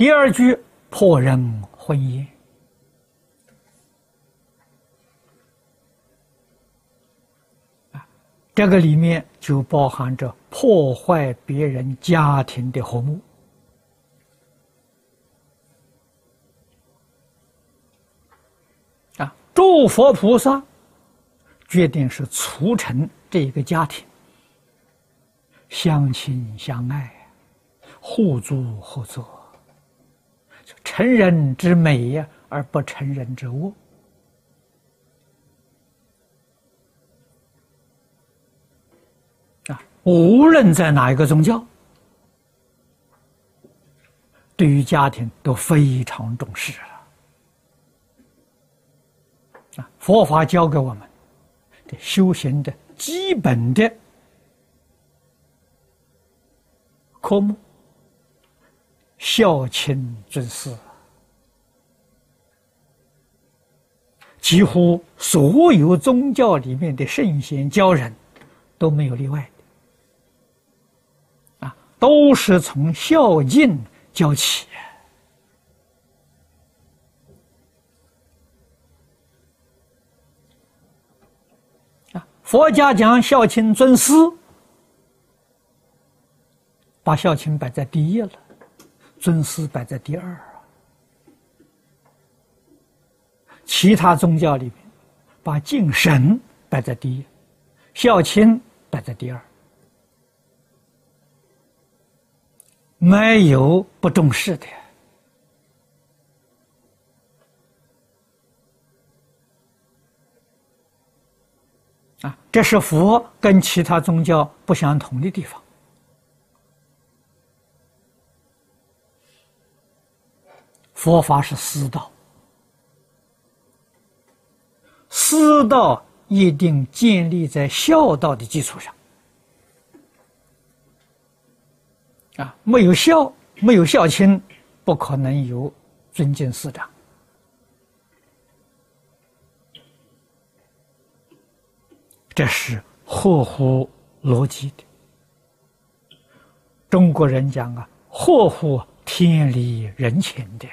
第二句破人婚姻。这个里面就包含着破坏别人家庭的和睦啊！诸佛菩萨决定是促成这一个家庭相亲相爱、互助合作，成人之美呀，而不成人之恶啊。无论在哪一个宗教，对于家庭都非常重视啊！佛法教给我们的修行的基本的科目，孝亲尊师，几乎所有宗教里面的圣贤教人都没有例外啊。都是从孝敬教起啊！佛家讲孝亲尊师，把孝亲摆在第一了，尊师摆在第二其他宗教里面，把敬神摆在第一，孝亲摆在第二。没有不重视的啊！这是佛跟其他宗教不相同的地方。佛法是私道，师道一定建立在孝道的基础上。啊，没有孝，没有孝亲，不可能有尊敬师长。这是合乎逻辑的。中国人讲啊，合乎天理人情的。